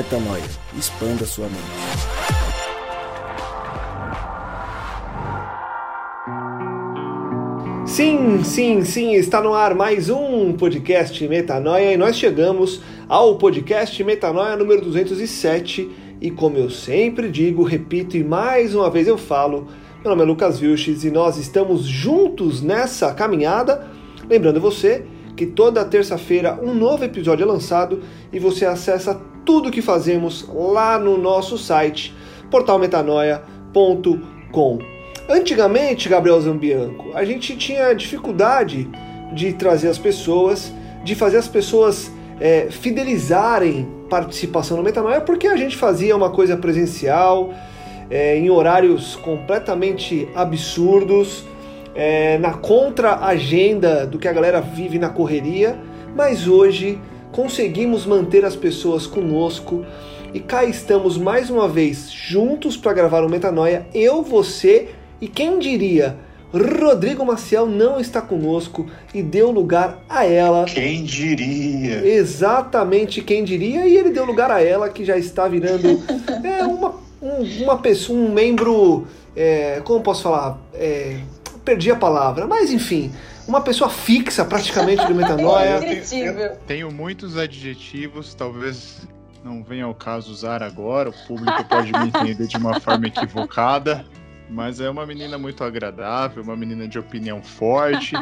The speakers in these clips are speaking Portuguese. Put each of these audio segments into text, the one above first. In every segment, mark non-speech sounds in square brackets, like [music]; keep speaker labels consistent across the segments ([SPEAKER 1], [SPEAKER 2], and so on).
[SPEAKER 1] Metanoia. Expanda sua mente.
[SPEAKER 2] Sim, sim, sim, está no ar mais um podcast Metanoia e nós chegamos ao podcast Metanoia número 207 e como eu sempre digo, repito e mais uma vez eu falo, meu nome é Lucas Vilches e nós estamos juntos nessa caminhada. Lembrando você que toda terça-feira um novo episódio é lançado e você acessa tudo o que fazemos lá no nosso site portalmetanoia.com. Antigamente, Gabriel Zambianco, a gente tinha dificuldade de trazer as pessoas, de fazer as pessoas é, fidelizarem participação no Metanoia, porque a gente fazia uma coisa presencial, é, em horários completamente absurdos, é, na contra-agenda do que a galera vive na correria, mas hoje conseguimos manter as pessoas conosco e cá estamos mais uma vez juntos para gravar o Metanoia, eu, você e quem diria, Rodrigo Maciel não está conosco e deu lugar a ela.
[SPEAKER 3] Quem diria?
[SPEAKER 2] Exatamente quem diria, e ele deu lugar a ela que já está virando [laughs] é, uma, um, uma pessoa, um membro, é, como posso falar? É, perdi a palavra, mas enfim, uma pessoa fixa praticamente do Metanoia. [laughs]
[SPEAKER 3] eu tenho muitos adjetivos, talvez não venha ao caso usar agora, o público pode me entender de uma forma equivocada, mas é uma menina muito agradável, uma menina de opinião forte,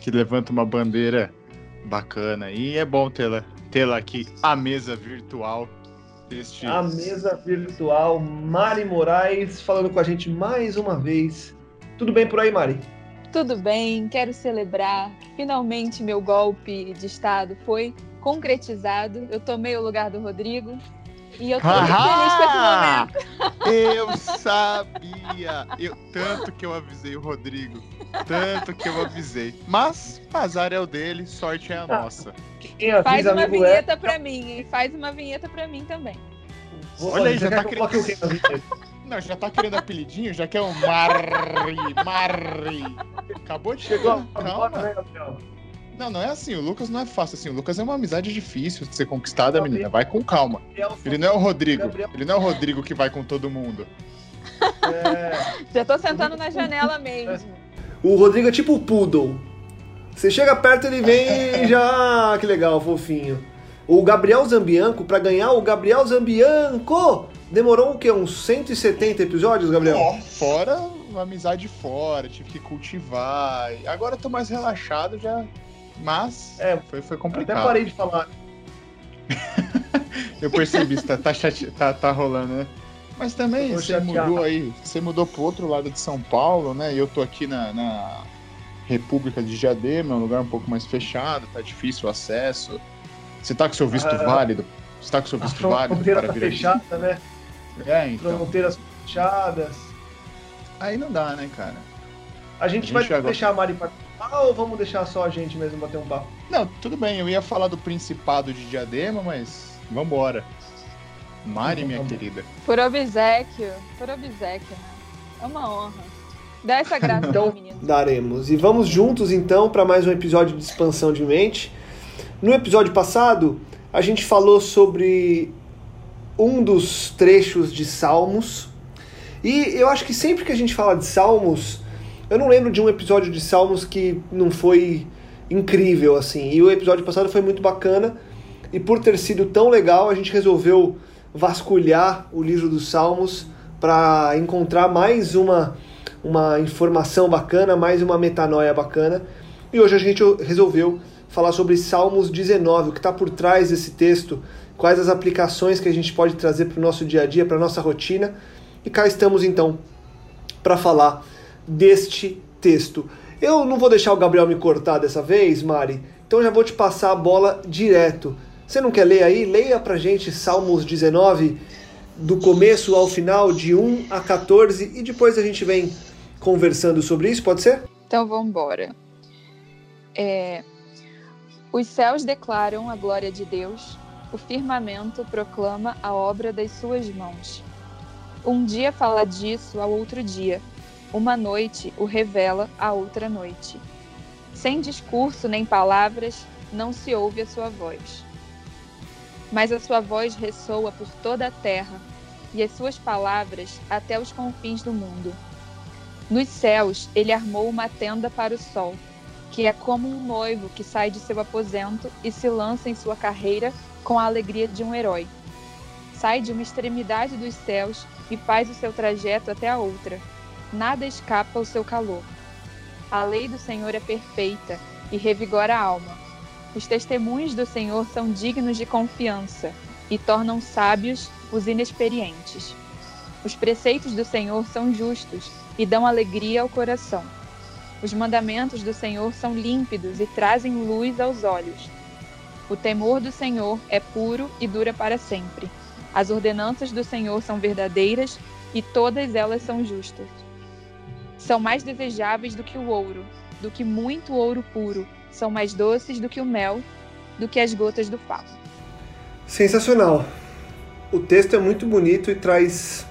[SPEAKER 3] que levanta uma bandeira bacana. E é bom tê-la tê aqui à mesa virtual.
[SPEAKER 2] Deste... A mesa virtual, Mari Moraes, falando com a gente mais uma vez. Tudo bem por aí, Mari?
[SPEAKER 4] Tudo bem, quero celebrar. Finalmente meu golpe de Estado foi concretizado. Eu tomei o lugar do Rodrigo. E eu tô muito feliz com esse momento.
[SPEAKER 3] Eu sabia! Eu, tanto que eu avisei o Rodrigo. Tanto que eu avisei. Mas azar é o dele, sorte é a nossa.
[SPEAKER 4] Faz uma vinheta é... pra mim, e faz uma vinheta pra mim também.
[SPEAKER 3] Olha aí, já tá querendo. Não, já tá querendo apelidinho, já quer um Mari, Mari. Acabou de chegar. Calma. Né, não, não é assim. O Lucas não é fácil assim. O Lucas é uma amizade difícil de ser conquistada, menina. Vai com calma. Ele não é o Rodrigo. Ele não é o Rodrigo que vai com todo mundo.
[SPEAKER 4] É... Já tô sentando na janela mesmo.
[SPEAKER 2] O Rodrigo é tipo o Poodle. Você chega perto, ele vem e já. Ah, que legal, fofinho. O Gabriel Zambianco, para ganhar o Gabriel Zambianco, demorou o quê? Uns 170 episódios, Gabriel? Oh,
[SPEAKER 3] fora uma amizade fora, tive que cultivar. Agora eu tô mais relaxado já. Mas é, foi, foi complicado.
[SPEAKER 2] Até parei de falar. [laughs]
[SPEAKER 3] eu percebi, tá, tá, tá, tá rolando, né? Mas também você mudou aí, você mudou pro outro lado de São Paulo, né? E eu tô aqui na, na República de Diadema, um lugar um pouco mais fechado, tá difícil o acesso. Você tá com seu visto ah, válido? Você tá com seu visto [laughs] válido
[SPEAKER 2] para tá vir fechada, aqui? né?
[SPEAKER 3] É, então.
[SPEAKER 2] Fronteiras fechadas.
[SPEAKER 3] Aí não dá, né, cara?
[SPEAKER 2] A gente, a gente vai agora... deixar a Mari participar ou vamos deixar só a gente mesmo bater um papo?
[SPEAKER 3] Não, tudo bem. Eu ia falar do Principado de Diadema, mas vambora. Mari, minha querida.
[SPEAKER 4] Por obsequio. Por obsequio, né? É uma honra. Dá essa graça [laughs]
[SPEAKER 2] então, Daremos. E vamos juntos então para mais um episódio de expansão de mente. No episódio passado, a gente falou sobre um dos trechos de Salmos. E eu acho que sempre que a gente fala de Salmos, eu não lembro de um episódio de Salmos que não foi incrível assim. E o episódio passado foi muito bacana. E por ter sido tão legal, a gente resolveu vasculhar o livro dos Salmos para encontrar mais uma, uma informação bacana, mais uma metanoia bacana. E hoje a gente resolveu falar sobre Salmos 19, o que está por trás desse texto, quais as aplicações que a gente pode trazer para o nosso dia a dia, para a nossa rotina. E cá estamos então para falar deste texto. Eu não vou deixar o Gabriel me cortar dessa vez, Mari, então já vou te passar a bola direto. Você não quer ler aí? Leia para gente Salmos 19, do começo ao final, de 1 a 14, e depois a gente vem conversando sobre isso, pode ser?
[SPEAKER 4] Então vamos embora. É, os céus declaram a glória de Deus, o firmamento proclama a obra das suas mãos. Um dia fala disso ao outro dia, uma noite o revela a outra noite. Sem discurso nem palavras, não se ouve a sua voz. mas a sua voz ressoa por toda a terra e as suas palavras até os confins do mundo. Nos céus, ele armou uma tenda para o sol, que é como um noivo que sai de seu aposento e se lança em sua carreira com a alegria de um herói. Sai de uma extremidade dos céus e faz o seu trajeto até a outra. Nada escapa ao seu calor. A lei do Senhor é perfeita e revigora a alma. Os testemunhos do Senhor são dignos de confiança e tornam sábios os inexperientes. Os preceitos do Senhor são justos e dão alegria ao coração. Os mandamentos do Senhor são límpidos e trazem luz aos olhos. O temor do Senhor é puro e dura para sempre. As ordenanças do Senhor são verdadeiras e todas elas são justas. São mais desejáveis do que o ouro, do que muito ouro puro, são mais doces do que o mel, do que as gotas do favo.
[SPEAKER 2] Sensacional. O texto é muito bonito e traz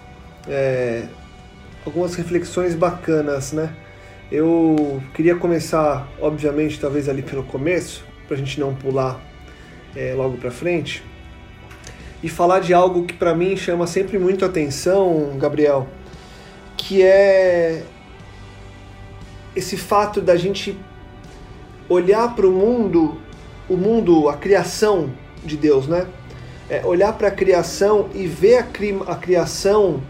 [SPEAKER 2] é, algumas reflexões bacanas, né? Eu queria começar, obviamente, talvez ali pelo começo, para a gente não pular é, logo para frente, e falar de algo que para mim chama sempre muito atenção, Gabriel, que é esse fato da gente olhar para o mundo, o mundo, a criação de Deus, né? É olhar para a criação e ver a, cri a criação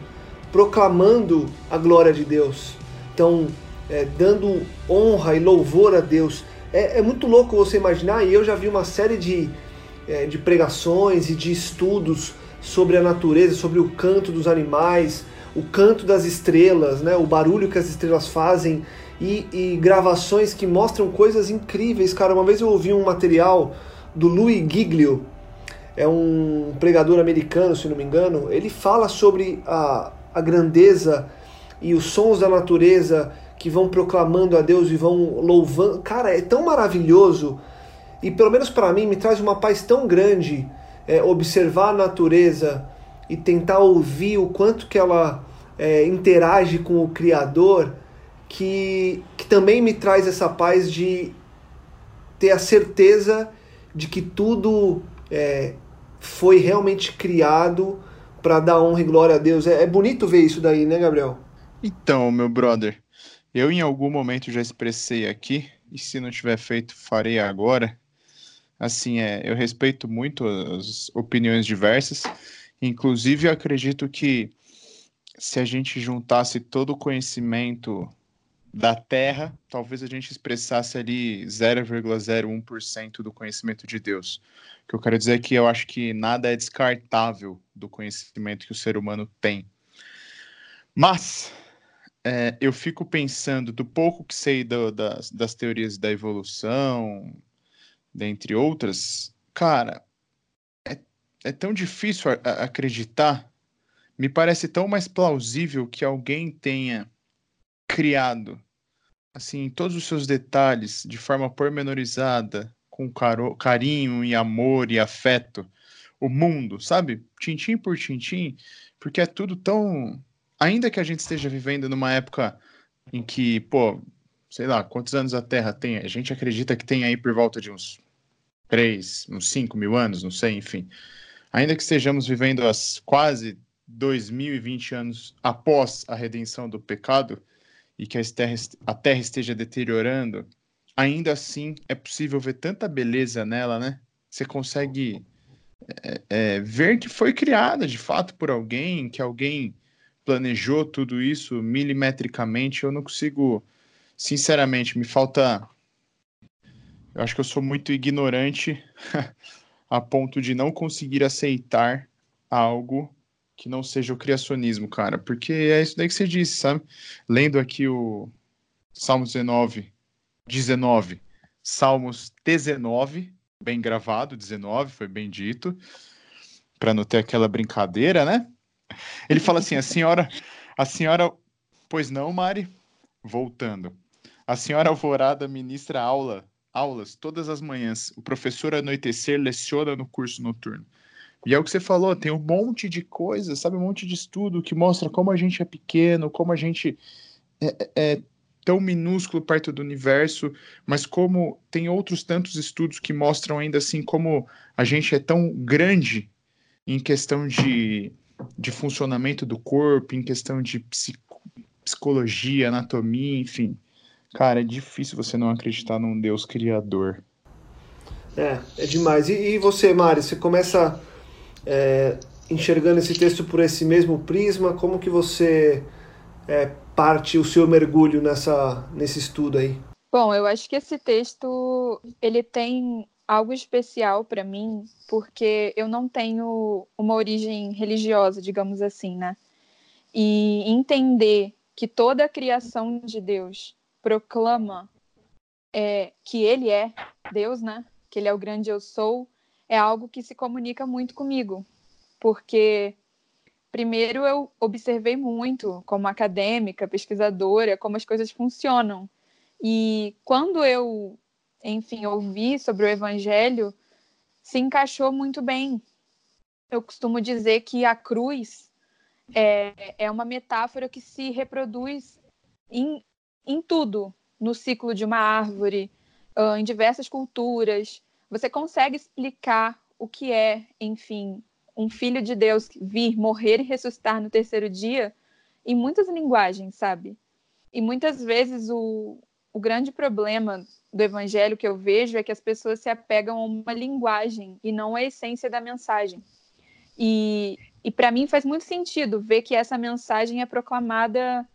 [SPEAKER 2] proclamando a glória de Deus. Então, é, dando honra e louvor a Deus. É, é, muito louco você imaginar, e eu já vi uma série de, é, de pregações e de estudos sobre a natureza, sobre o canto dos animais, o canto das estrelas, né, o barulho que as estrelas fazem e, e gravações que mostram coisas incríveis. Cara, uma vez eu ouvi um material do Louis Giglio, é um pregador americano, se não me engano. Ele fala sobre a, a grandeza e os sons da natureza que vão proclamando a Deus e vão louvando. Cara, é tão maravilhoso e pelo menos para mim me traz uma paz tão grande é, observar a natureza e tentar ouvir o quanto que ela é, interage com o Criador que, que também me traz essa paz de ter a certeza de que tudo é, foi realmente criado para dar honra e glória a Deus. É, é, bonito ver isso daí, né, Gabriel?
[SPEAKER 3] Então, meu brother, eu em algum momento já expressei aqui, e se não tiver feito, farei agora. Assim, é, eu respeito muito as opiniões diversas, inclusive eu acredito que se a gente juntasse todo o conhecimento da Terra, talvez a gente expressasse ali 0,01% do conhecimento de Deus. O que eu quero dizer é que eu acho que nada é descartável do conhecimento que o ser humano tem. Mas é, eu fico pensando, do pouco que sei do, das, das teorias da evolução, dentre outras, cara, é, é tão difícil a, a acreditar. Me parece tão mais plausível que alguém tenha criado, assim, todos os seus detalhes, de forma pormenorizada, com caro, carinho e amor e afeto, o mundo, sabe? Tintim por tintim, porque é tudo tão. Ainda que a gente esteja vivendo numa época em que, pô, sei lá, quantos anos a Terra tem? A gente acredita que tem aí por volta de uns 3, uns 5 mil anos, não sei, enfim. Ainda que estejamos vivendo as quase 2020 anos após a redenção do pecado, e que a terra, a terra esteja deteriorando, ainda assim é possível ver tanta beleza nela, né? Você consegue é, é, ver que foi criada de fato por alguém, que alguém planejou tudo isso milimetricamente. Eu não consigo, sinceramente, me falta. Eu acho que eu sou muito ignorante [laughs] a ponto de não conseguir aceitar algo que não seja o criacionismo, cara, porque é isso daí que você disse, sabe? Lendo aqui o Salmos 19, 19, Salmos 19, bem gravado, 19, foi bem dito, para não ter aquela brincadeira, né? Ele fala assim: a senhora, a senhora, pois não, Mari? Voltando. A senhora Alvorada ministra aula, aulas todas as manhãs. O professor anoitecer leciona no curso noturno. E é o que você falou, tem um monte de coisas, sabe, um monte de estudo que mostra como a gente é pequeno, como a gente é, é, é tão minúsculo perto do universo, mas como tem outros tantos estudos que mostram ainda assim como a gente é tão grande em questão de, de funcionamento do corpo, em questão de psico, psicologia, anatomia, enfim. Cara, é difícil você não acreditar num Deus criador.
[SPEAKER 2] É, é demais. E, e você, Mari, você começa é, enxergando esse texto por esse mesmo prisma? Como que você é, parte o seu mergulho nessa, nesse estudo aí?
[SPEAKER 4] Bom, eu acho que esse texto ele tem algo especial para mim, porque eu não tenho uma origem religiosa, digamos assim, né? E entender que toda a criação de Deus proclama é, que Ele é Deus, né? Que Ele é o grande eu sou, é algo que se comunica muito comigo, porque Primeiro, eu observei muito, como acadêmica, pesquisadora, como as coisas funcionam. E quando eu, enfim, ouvi sobre o Evangelho, se encaixou muito bem. Eu costumo dizer que a cruz é, é uma metáfora que se reproduz em, em tudo, no ciclo de uma árvore, em diversas culturas. Você consegue explicar o que é, enfim, um filho de Deus vir, morrer e ressuscitar no terceiro dia em muitas linguagens, sabe? E muitas vezes o, o grande problema do evangelho que eu vejo é que as pessoas se apegam a uma linguagem e não à essência da mensagem. E, e para mim faz muito sentido ver que essa mensagem é proclamada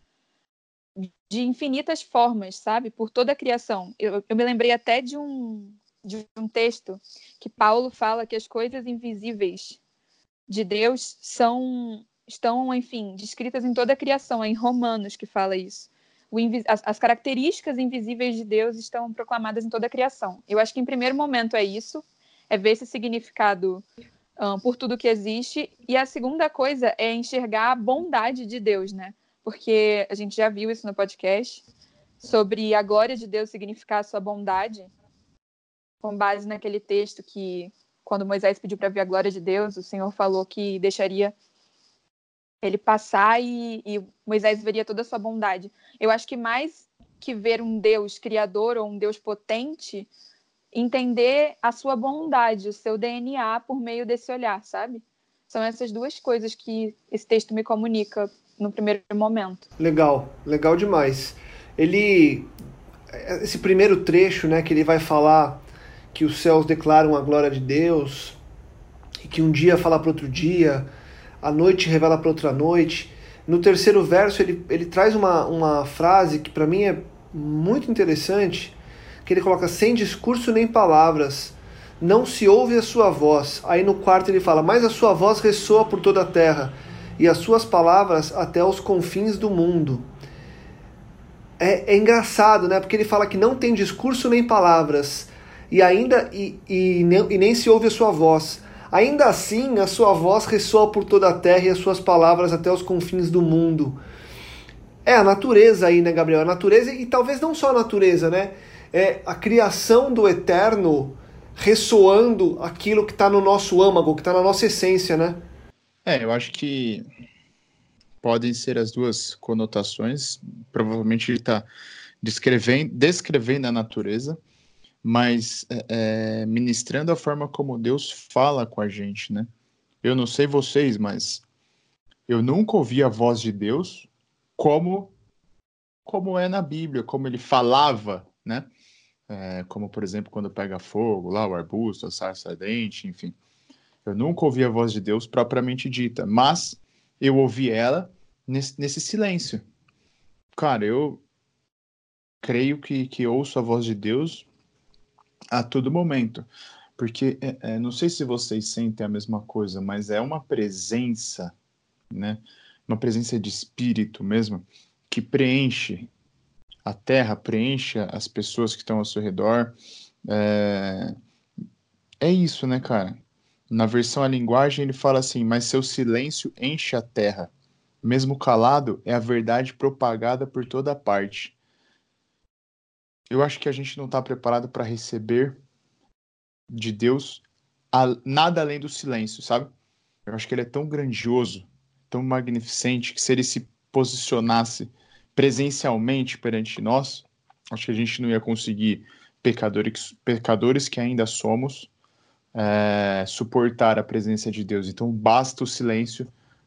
[SPEAKER 4] de infinitas formas, sabe? Por toda a criação. Eu, eu me lembrei até de um, de um texto que Paulo fala que as coisas invisíveis de Deus são estão, enfim, descritas em toda a criação, é em Romanos que fala isso. As, as, características invisíveis de Deus estão proclamadas em toda a criação. Eu acho que em primeiro momento é isso, é ver esse significado um, por tudo que existe, e a segunda coisa é enxergar a bondade de Deus, né? Porque a gente já viu isso no podcast sobre a glória de Deus significar a sua bondade, com base naquele texto que quando Moisés pediu para ver a glória de Deus, o Senhor falou que deixaria ele passar e, e, Moisés veria toda a sua bondade. Eu acho que mais que ver um Deus criador ou um Deus potente, entender a sua bondade, o seu DNA por meio desse olhar, sabe? São essas duas coisas que esse texto me comunica no primeiro momento.
[SPEAKER 2] Legal, legal demais. Ele esse primeiro trecho, né, que ele vai falar que os céus declaram a glória de Deus, e que um dia fala para outro dia, a noite revela para outra noite. No terceiro verso, ele, ele traz uma, uma frase que para mim é muito interessante, que ele coloca sem discurso nem palavras, não se ouve a sua voz. Aí no quarto ele fala, mas a sua voz ressoa por toda a terra, e as suas palavras até os confins do mundo. É, é engraçado, né? Porque ele fala que não tem discurso nem palavras, e ainda e, e, nem, e nem se ouve a sua voz. Ainda assim, a sua voz ressoa por toda a terra e as suas palavras até os confins do mundo. É a natureza aí, né, Gabriel? A natureza, e talvez não só a natureza, né? É a criação do eterno ressoando aquilo que está no nosso âmago, que está na nossa essência, né?
[SPEAKER 3] É, eu acho que podem ser as duas conotações. Provavelmente ele está descrevendo, descrevendo a natureza, mas é, é, ministrando a forma como Deus fala com a gente, né? Eu não sei vocês, mas eu nunca ouvi a voz de Deus como como é na Bíblia, como ele falava, né? É, como, por exemplo, quando pega fogo, lá o arbusto, a sarça ardente, enfim. Eu nunca ouvi a voz de Deus propriamente dita, mas eu ouvi ela nesse, nesse silêncio. Cara, eu creio que, que ouço a voz de Deus a todo momento. Porque é, é, não sei se vocês sentem a mesma coisa, mas é uma presença, né? Uma presença de espírito mesmo, que preenche a terra, preenche as pessoas que estão ao seu redor. É, é isso, né, cara? Na versão a linguagem ele fala assim: mas seu silêncio enche a terra. Mesmo calado, é a verdade propagada por toda parte eu acho que a gente não está preparado para receber de Deus a, nada além do silêncio, sabe? Eu acho que ele é tão grandioso, tão magnificente, que se ele se posicionasse presencialmente perante nós, acho que a gente não ia conseguir, pecadores, pecadores que ainda somos, é, suportar a presença de Deus. Então, basta o silêncio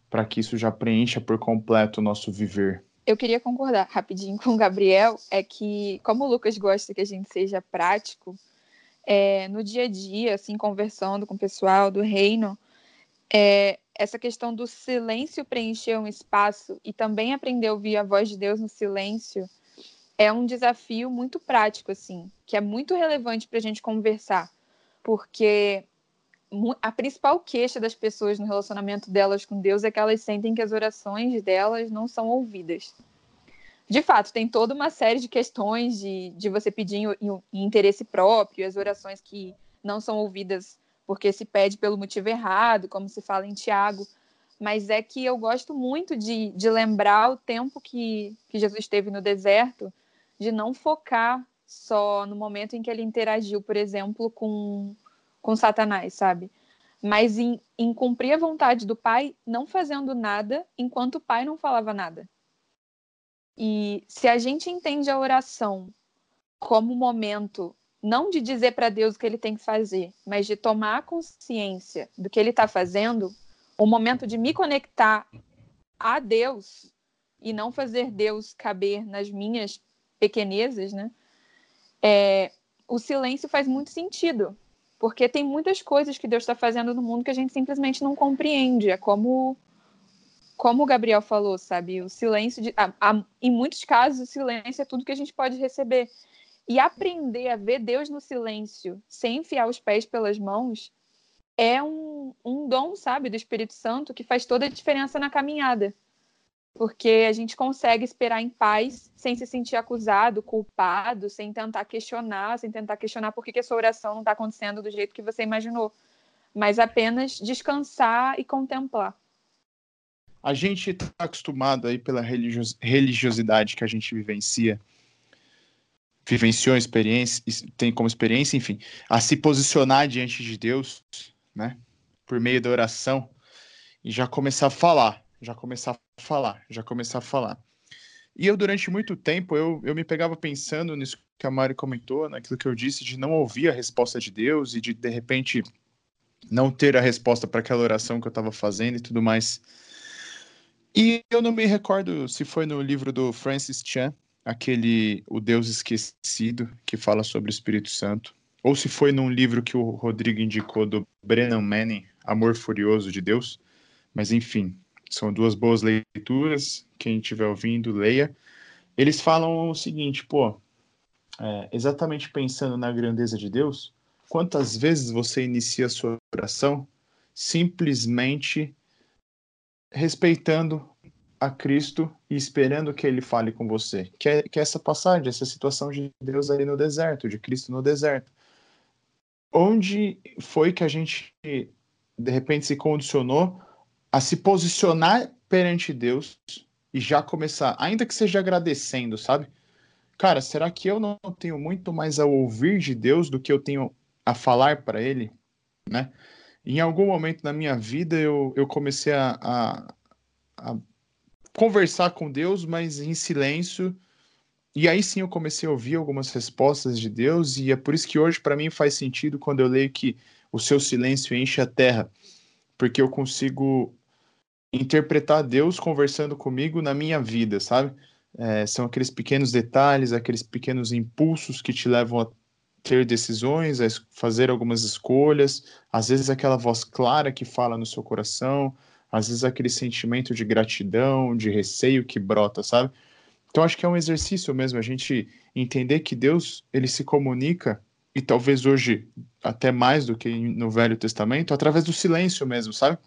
[SPEAKER 3] para que isso já preencha por completo o nosso viver.
[SPEAKER 4] Eu queria concordar rapidinho [laughs] com o Gabriel, é que, como o Lucas gosta que a gente seja prático, é, no dia a dia, assim, conversando com o pessoal do reino, é, essa questão do silêncio preencher um espaço e também aprender a ouvir a voz de Deus no silêncio é um desafio muito prático, assim, que é muito relevante para a gente conversar, porque a principal queixa das pessoas no relacionamento delas com Deus é que elas sentem que as orações delas não são ouvidas. De fato, tem toda uma série de questões de, de você pedir em, em, em interesse próprio, as orações que não são ouvidas porque se pede pelo motivo errado, como se fala em Tiago. Mas é que eu gosto muito de, de lembrar o tempo que, que Jesus esteve no deserto, de não focar só no momento em que ele interagiu, por exemplo, com, com Satanás, sabe? Mas em, em cumprir a vontade do Pai, não fazendo nada enquanto o Pai não falava nada. E se a gente entende a oração como momento não de dizer para Deus o que ele tem que fazer, mas de tomar consciência do que ele está fazendo, o momento de me conectar a Deus e não fazer Deus caber nas minhas pequenezas, né? É, o silêncio faz muito sentido, porque tem muitas coisas que Deus está fazendo no mundo que a gente simplesmente não compreende. É como, como o Gabriel falou, sabe? O silêncio, de, a, a, em muitos casos, o silêncio é tudo que a gente pode receber. E aprender a ver Deus no silêncio, sem enfiar os pés pelas mãos, é um, um dom, sabe, do Espírito Santo que faz toda a diferença na caminhada porque a gente consegue esperar em paz sem se sentir acusado, culpado, sem tentar questionar, sem tentar questionar por que, que a sua oração não está acontecendo do jeito que você imaginou, mas apenas descansar e contemplar.
[SPEAKER 3] A gente está acostumado aí pela religiosidade que a gente vivencia, vivenciou experiência, tem como experiência, enfim, a se posicionar diante de Deus, né, por meio da oração e já começar a falar já começar a falar, já começar a falar. E eu, durante muito tempo, eu, eu me pegava pensando nisso que a Mari comentou, naquilo que eu disse, de não ouvir a resposta de Deus e de, de repente, não ter a resposta para aquela oração que eu estava fazendo e tudo mais. E eu não me recordo se foi no livro do Francis Chan, aquele O Deus Esquecido, que fala sobre o Espírito Santo, ou se foi num livro que o Rodrigo indicou do Brennan Manning, Amor Furioso de Deus. Mas enfim, são duas boas leituras. Quem estiver ouvindo, leia. Eles falam o seguinte, pô, é, exatamente pensando na grandeza de Deus, quantas vezes você inicia a sua oração simplesmente respeitando a Cristo e esperando que ele fale com você. Que é, que é essa passagem, essa situação de Deus ali no deserto, de Cristo no deserto. Onde foi que a gente, de repente, se condicionou a se posicionar perante Deus e já começar, ainda que seja agradecendo, sabe? Cara, será que eu não tenho muito mais a ouvir de Deus do que eu tenho a falar para Ele, né? Em algum momento na minha vida eu, eu comecei a, a, a conversar com Deus, mas em silêncio. E aí sim eu comecei a ouvir algumas respostas de Deus, e é por isso que hoje para mim faz sentido quando eu leio que o seu silêncio enche a terra, porque eu consigo interpretar Deus conversando comigo na minha vida, sabe? É, são aqueles pequenos detalhes, aqueles pequenos impulsos que te levam a ter decisões, a fazer algumas escolhas, às vezes aquela voz clara que fala no seu coração, às vezes aquele sentimento de gratidão, de receio que brota, sabe? Então acho que é um exercício mesmo a gente entender que Deus ele se comunica e talvez hoje até mais do que no Velho Testamento através do silêncio mesmo, sabe?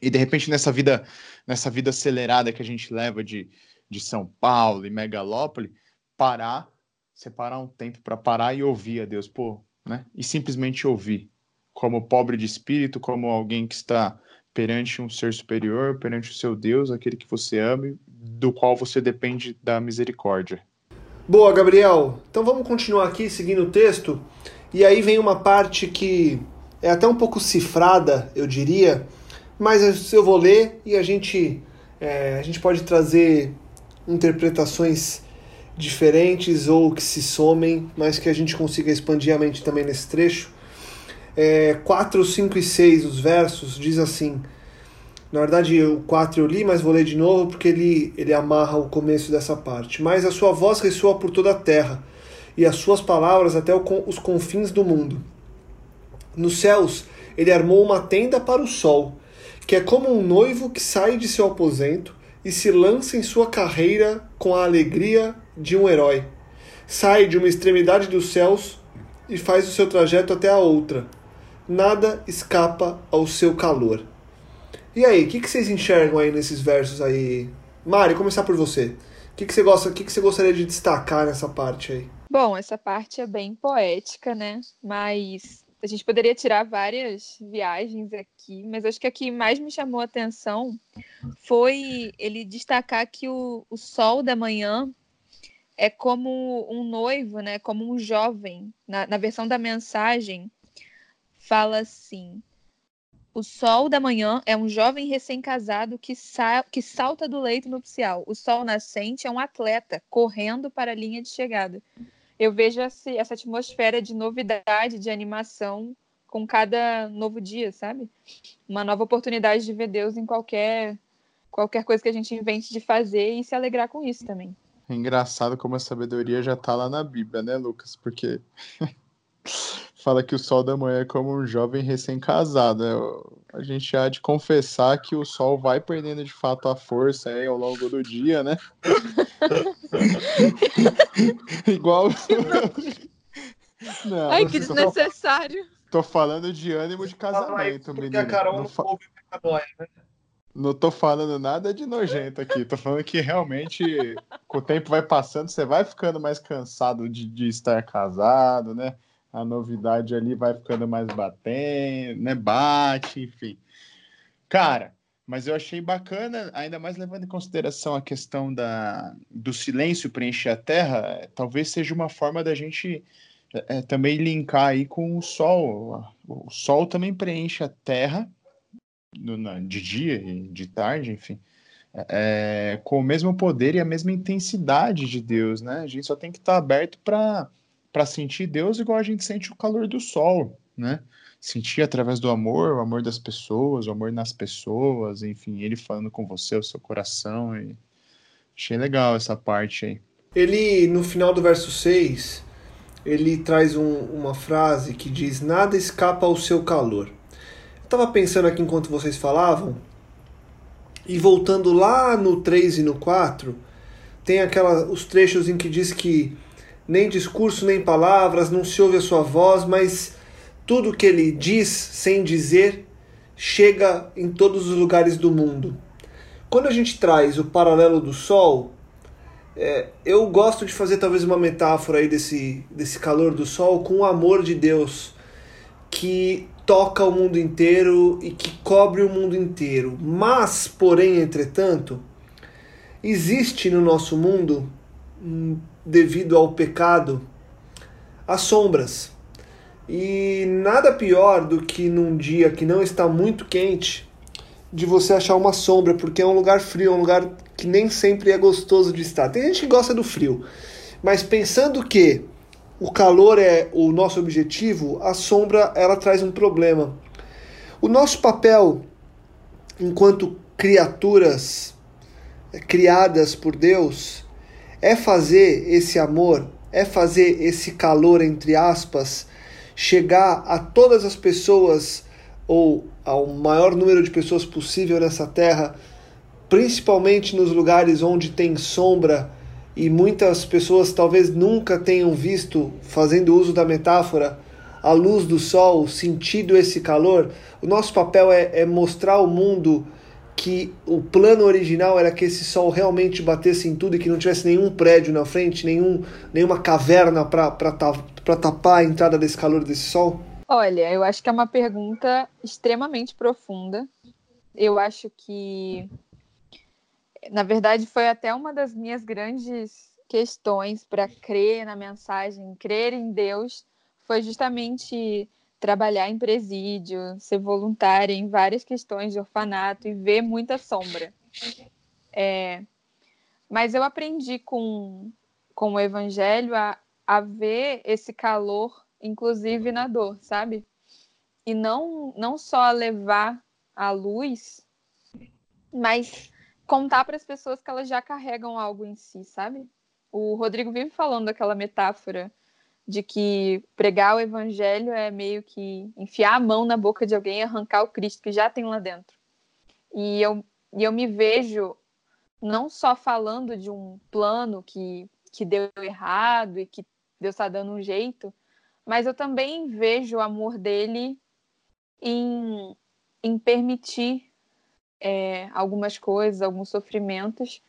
[SPEAKER 3] E de repente nessa vida, nessa vida acelerada que a gente leva de, de São Paulo e megalópole, parar, separar um tempo para parar e ouvir a Deus, pô, né? E simplesmente ouvir, como pobre de espírito, como alguém que está perante um ser superior, perante o seu Deus, aquele que você ama, do qual você depende da misericórdia.
[SPEAKER 2] Boa, Gabriel. Então vamos continuar aqui seguindo o texto. E aí vem uma parte que é até um pouco cifrada, eu diria, mas eu vou ler e a gente, é, a gente pode trazer interpretações diferentes ou que se somem, mas que a gente consiga expandir a mente também nesse trecho. É, 4, 5 e 6, os versos, diz assim. Na verdade, o 4 eu li, mas vou ler de novo porque ele, ele amarra o começo dessa parte. Mas a sua voz ressoa por toda a terra, e as suas palavras até os confins do mundo. Nos céus, ele armou uma tenda para o sol, que é como um noivo que sai de seu aposento e se lança em sua carreira com a alegria de um herói. Sai de uma extremidade dos céus e faz o seu trajeto até a outra. Nada escapa ao seu calor. E aí, o que, que vocês enxergam aí nesses versos aí? Mari, começar por você. O que, que você gosta, o que, que você gostaria de destacar nessa parte aí?
[SPEAKER 4] Bom, essa parte é bem poética, né? Mas a gente poderia tirar várias viagens aqui, mas acho que a que mais me chamou a atenção foi ele destacar que o, o sol da manhã é como um noivo, né? Como um jovem. Na, na versão da mensagem, fala assim: O sol da manhã é um jovem recém-casado que, sa que salta do leito nupcial. O sol nascente é um atleta correndo para a linha de chegada eu vejo essa, essa atmosfera de novidade, de animação com cada novo dia, sabe? Uma nova oportunidade de ver Deus em qualquer qualquer coisa que a gente invente de fazer e se alegrar com isso também.
[SPEAKER 3] É engraçado como a sabedoria já tá lá na Bíblia, né, Lucas? Porque [laughs] fala que o sol da manhã é como um jovem recém-casado. É, a gente há de confessar que o sol vai perdendo de fato a força aí ao longo do dia, né? [laughs] Igual.
[SPEAKER 4] Não, Ai, que desnecessário.
[SPEAKER 3] Tô, tô falando de ânimo de casamento, menino.
[SPEAKER 2] A Carol não, fa...
[SPEAKER 3] né? não tô falando nada de nojento aqui. Tô falando que realmente, com o tempo vai passando, você vai ficando mais cansado de, de estar casado, né? A novidade ali vai ficando mais batendo, né? Bate, enfim. Cara, mas eu achei bacana, ainda mais levando em consideração a questão da, do silêncio preencher a Terra, é, talvez seja uma forma da gente é, é, também linkar aí com o Sol. O Sol também preenche a Terra no, na, de dia e de tarde, enfim, é, com o mesmo poder e a mesma intensidade de Deus, né? A gente só tem que estar aberto para sentir Deus igual a gente sente o calor do Sol, né? sentir através do amor, o amor das pessoas, o amor nas pessoas, enfim, ele falando com você, o seu coração. E... Achei legal essa parte aí.
[SPEAKER 2] Ele, no final do verso 6, ele traz um, uma frase que diz: Nada escapa ao seu calor. Eu estava pensando aqui enquanto vocês falavam, e voltando lá no 3 e no 4, tem aquela, os trechos em que diz que nem discurso nem palavras, não se ouve a sua voz, mas tudo que ele diz sem dizer chega em todos os lugares do mundo. Quando a gente traz o paralelo do sol, é, eu gosto de fazer talvez uma metáfora aí desse, desse calor do sol com o amor de Deus que toca o mundo inteiro e que cobre o mundo inteiro. Mas, porém, entretanto, existe no nosso mundo, devido ao pecado, as sombras e nada pior do que num dia que não está muito quente, de você achar uma sombra, porque é um lugar frio, é um lugar que nem sempre é gostoso de estar. Tem gente que gosta do frio, mas pensando que o calor é o nosso objetivo, a sombra ela traz um problema. O nosso papel enquanto criaturas criadas por Deus é fazer esse amor, é fazer esse calor entre aspas chegar a todas as pessoas ou ao maior número de pessoas possível nessa terra, principalmente nos lugares onde tem sombra e muitas pessoas talvez nunca tenham visto, fazendo uso da metáfora, a luz do sol, sentido esse calor. O nosso papel é, é mostrar ao mundo que o plano original era que esse sol realmente batesse em tudo e que não tivesse nenhum prédio na frente, nenhum, nenhuma caverna para tapar a entrada desse calor desse sol?
[SPEAKER 4] Olha, eu acho que é uma pergunta extremamente profunda. Eu acho que, na verdade, foi até uma das minhas grandes questões para crer na mensagem, crer em Deus, foi justamente trabalhar em presídio, ser voluntária em várias questões de orfanato e ver muita sombra. É, Mas eu aprendi com, com o evangelho a, a ver esse calor, inclusive na dor, sabe? E não, não só levar a luz, mas contar para as pessoas que elas já carregam algo em si, sabe? O Rodrigo vive falando daquela metáfora de que pregar o evangelho é meio que enfiar a mão na boca de alguém e arrancar o Cristo que já tem lá dentro. E eu, e eu me vejo não só falando de um plano que, que deu errado e que Deus está dando um jeito, mas eu também vejo o amor dele em, em permitir é, algumas coisas, alguns sofrimentos,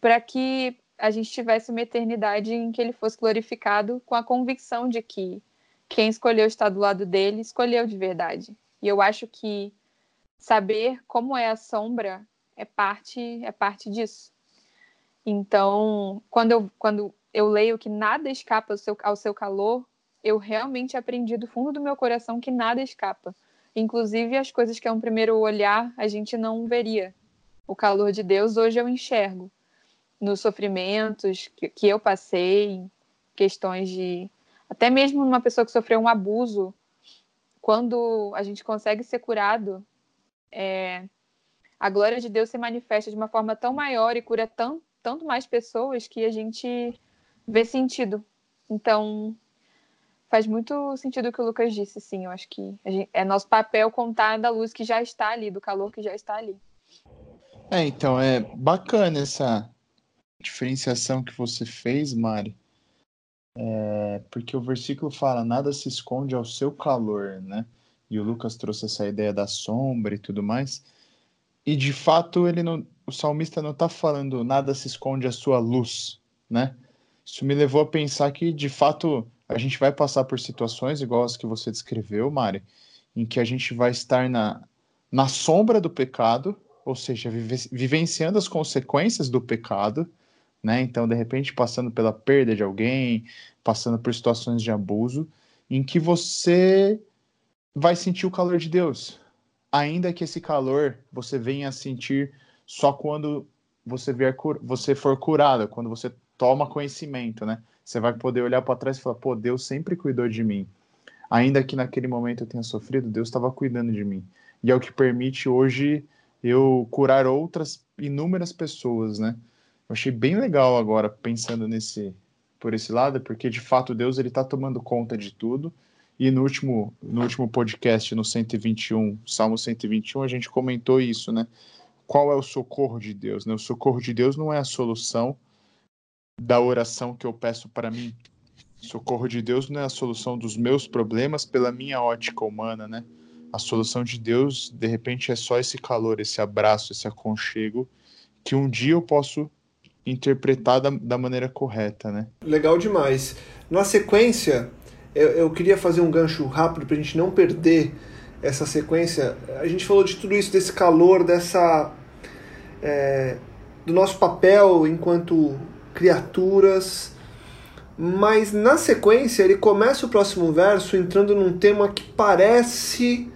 [SPEAKER 4] para que a gente tivesse uma eternidade em que ele fosse glorificado com a convicção de que quem escolheu estar do lado dele escolheu de verdade. E eu acho que saber como é a sombra é parte é parte disso. Então, quando eu, quando eu leio que nada escapa ao seu, ao seu calor, eu realmente aprendi do fundo do meu coração que nada escapa. Inclusive as coisas que a um primeiro olhar a gente não veria. O calor de Deus hoje eu enxergo nos sofrimentos que, que eu passei, questões de até mesmo uma pessoa que sofreu um abuso, quando a gente consegue ser curado, é, a glória de Deus se manifesta de uma forma tão maior e cura tão, tanto mais pessoas que a gente vê sentido. Então, faz muito sentido o que o Lucas disse, sim. Eu acho que gente, é nosso papel contar da luz que já está ali, do calor que já está ali.
[SPEAKER 3] É, então, é bacana essa diferenciação que você fez, Mari. É, porque o versículo fala: nada se esconde ao seu calor, né? E o Lucas trouxe essa ideia da sombra e tudo mais. E de fato, ele não, o salmista não está falando nada se esconde à sua luz, né? Isso me levou a pensar que, de fato, a gente vai passar por situações igual as que você descreveu, Mari, em que a gente vai estar na, na sombra do pecado, ou seja, vive, vivenciando as consequências do pecado, né? Então, de repente, passando pela perda de alguém, passando por situações de abuso, em que você vai sentir o calor de Deus, ainda que esse calor você venha a sentir só quando você vier você for curado, quando você toma conhecimento, né? Você vai poder olhar para trás e falar: "Pô, Deus sempre cuidou de mim". Ainda que naquele momento eu tenha sofrido, Deus estava cuidando de mim. E é o que permite hoje eu curar outras inúmeras pessoas, né? Eu achei bem legal agora pensando nesse por esse lado, porque de fato Deus ele está tomando conta de tudo. E no último, no último podcast, no 121, Salmo 121, a gente comentou isso, né? Qual é o socorro de Deus? Né? O socorro de Deus não é a solução da oração que eu peço para mim. O socorro de Deus não é a solução dos meus problemas pela minha ótica humana, né? A solução de Deus, de repente, é só esse calor, esse abraço, esse aconchego que um dia eu posso interpretar da, da maneira correta, né?
[SPEAKER 2] Legal demais. Na sequência, eu, eu queria fazer um gancho rápido para a gente não perder essa sequência. A gente falou de tudo isso, desse calor, dessa é, do nosso papel enquanto criaturas. Mas na sequência ele começa o próximo verso entrando num tema que parece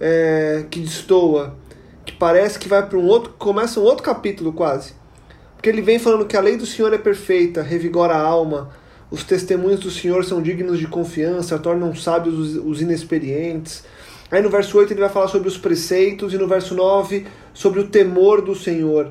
[SPEAKER 2] é, que destoa, que parece que vai para um outro, começa um outro capítulo quase. Porque ele vem falando que a lei do Senhor é perfeita, revigora a alma, os testemunhos do Senhor são dignos de confiança, tornam sábios os, inexperientes. Aí no verso 8 ele vai falar sobre os preceitos e no verso 9 sobre o temor do Senhor.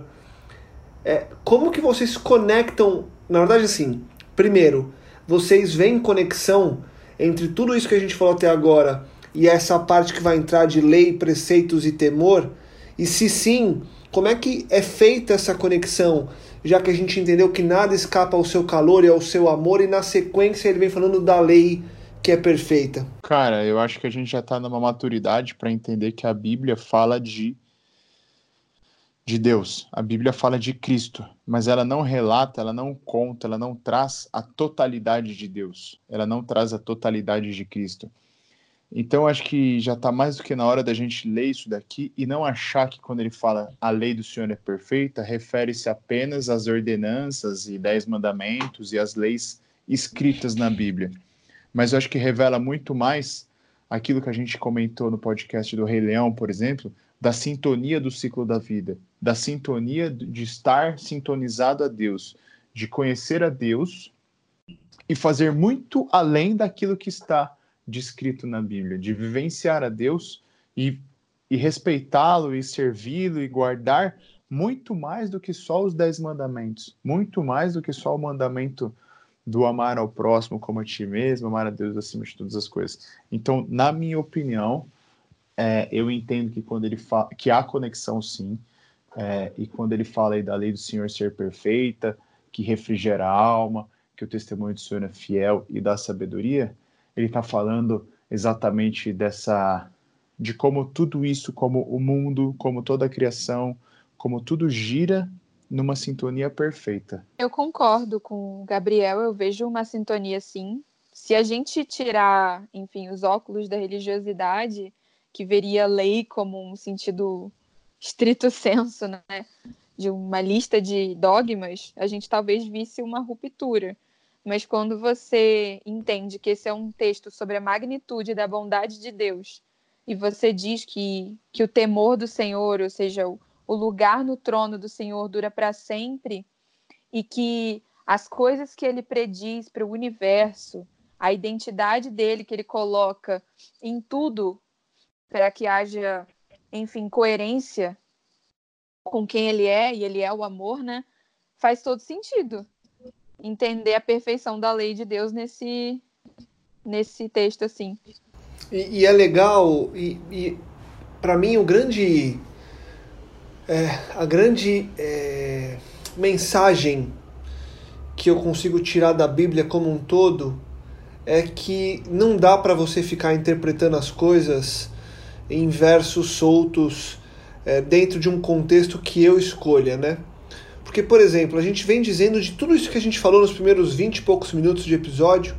[SPEAKER 2] É, como que vocês conectam, na verdade assim, primeiro, vocês veem conexão entre tudo isso que a gente falou até agora e essa parte que vai entrar de lei, preceitos e temor? E se sim, como é que é feita essa conexão? Já que a gente entendeu que nada escapa ao seu calor e ao seu amor, e na sequência ele vem falando da lei que é perfeita.
[SPEAKER 3] Cara, eu acho que a gente já está numa maturidade para entender que a Bíblia fala de de Deus. A Bíblia fala de Cristo, mas ela não relata, ela não conta, ela não traz a totalidade de Deus. Ela não traz a totalidade de Cristo. Então acho que já está mais do que na hora da gente ler isso daqui e não achar que quando ele fala a lei do Senhor é perfeita, refere-se apenas às ordenanças e dez mandamentos e às leis escritas na Bíblia. Mas eu acho que revela muito mais aquilo que a gente comentou no podcast do Rei Leão, por exemplo, da sintonia do ciclo da vida, da sintonia de estar sintonizado a Deus, de conhecer a Deus e fazer muito além daquilo que está descrito na Bíblia, de vivenciar a Deus e, e respeitá-lo e servi-lo e guardar muito mais do que só os dez mandamentos, muito mais do que só o mandamento do amar ao próximo como a ti mesmo, amar a Deus acima de todas as coisas. Então, na minha opinião, é, eu entendo que quando ele fala que há conexão sim, é, e quando ele fala aí da lei do Senhor ser perfeita, que refrigera a alma, que o testemunho do Senhor é fiel e dá sabedoria, ele está falando exatamente dessa de como tudo isso, como o mundo, como toda a criação, como tudo gira numa sintonia perfeita.
[SPEAKER 4] Eu concordo com o Gabriel, eu vejo uma sintonia sim. Se a gente tirar, enfim, os óculos da religiosidade, que veria a lei como um sentido estrito senso, né, de uma lista de dogmas, a gente talvez visse uma ruptura. Mas quando você entende que esse é um texto sobre a magnitude da bondade de Deus, e você diz que, que o temor do Senhor, ou seja, o, o lugar no trono do Senhor dura para sempre e que as coisas que ele prediz para o universo, a identidade dele que ele coloca em tudo para que haja, enfim, coerência com quem ele é e ele é o amor, né? Faz todo sentido entender a perfeição da lei de Deus nesse nesse texto assim.
[SPEAKER 2] E, e é legal e, e para mim o grande é, a grande é, mensagem que eu consigo tirar da Bíblia como um todo é que não dá para você ficar interpretando as coisas em versos soltos é, dentro de um contexto que eu escolha, né? Porque, por exemplo, a gente vem dizendo de tudo isso que a gente falou nos primeiros 20 e poucos minutos de episódio,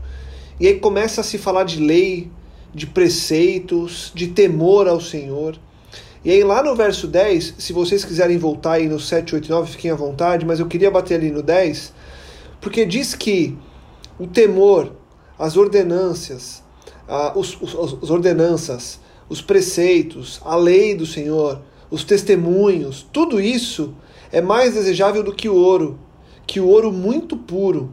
[SPEAKER 2] e aí começa a se falar de lei, de preceitos, de temor ao Senhor. E aí lá no verso 10, se vocês quiserem voltar aí no 7, 8 9, fiquem à vontade, mas eu queria bater ali no 10, porque diz que o temor, as ordenâncias, os, os, os ordenanças, os preceitos, a lei do Senhor, os testemunhos, tudo isso é mais desejável do que o ouro, que o ouro muito puro,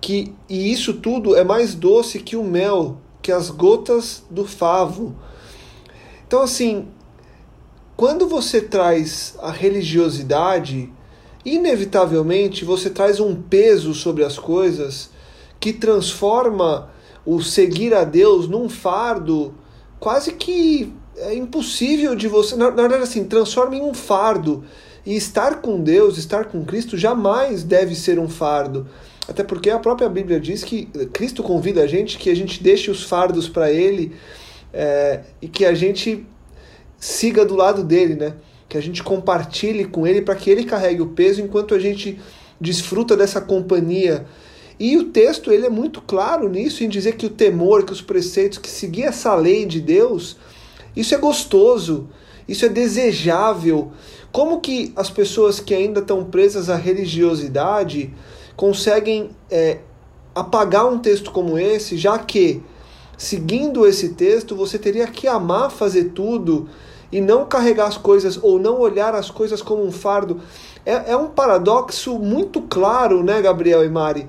[SPEAKER 2] que e isso tudo é mais doce que o mel, que as gotas do favo. Então assim, quando você traz a religiosidade, inevitavelmente você traz um peso sobre as coisas que transforma o seguir a Deus num fardo quase que é impossível de você. Na, verdade, assim, transforma em um fardo. E estar com Deus, estar com Cristo, jamais deve ser um fardo. Até porque a própria Bíblia diz que Cristo convida a gente que a gente deixe os fardos para Ele é, e que a gente siga do lado dele, né? Que a gente compartilhe com ele para que ele carregue o peso enquanto a gente desfruta dessa companhia. E o texto ele é muito claro nisso em dizer que o temor, que os preceitos, que seguir essa lei de Deus, isso é gostoso, isso é desejável. Como que as pessoas que ainda estão presas à religiosidade conseguem é, apagar um texto como esse, já que seguindo esse texto você teria que amar fazer tudo e não carregar as coisas ou não olhar as coisas como um fardo. É, é um paradoxo muito claro, né, Gabriel e Mari?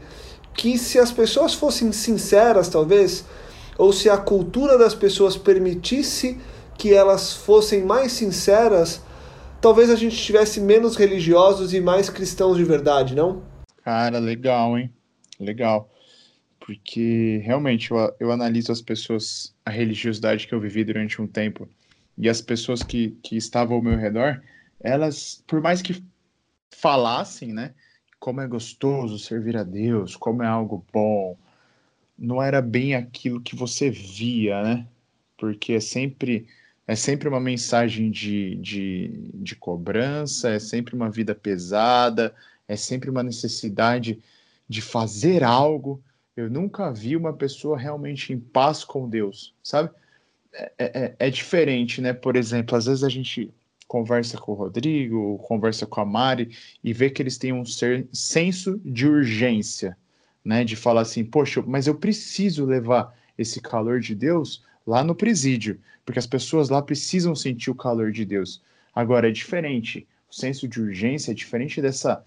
[SPEAKER 2] Que se as pessoas fossem sinceras, talvez, ou se a cultura das pessoas permitisse que elas fossem mais sinceras, talvez a gente tivesse menos religiosos e mais cristãos de verdade, não?
[SPEAKER 3] Cara, legal, hein? Legal. Porque realmente eu, eu analiso as pessoas, a religiosidade que eu vivi durante um tempo e as pessoas que, que estavam ao meu redor, elas, por mais que falassem, né, como é gostoso servir a Deus, como é algo bom, não era bem aquilo que você via, né? Porque é sempre é sempre uma mensagem de, de, de cobrança, é sempre uma vida pesada, é sempre uma necessidade de fazer algo. Eu nunca vi uma pessoa realmente em paz com Deus, sabe? É, é, é, diferente, né? Por exemplo, às vezes a gente conversa com o Rodrigo, conversa com a Mari e vê que eles têm um ser, senso de urgência, né? De falar assim, poxa, mas eu preciso levar esse calor de Deus lá no presídio, porque as pessoas lá precisam sentir o calor de Deus. Agora é diferente, o senso de urgência é diferente dessa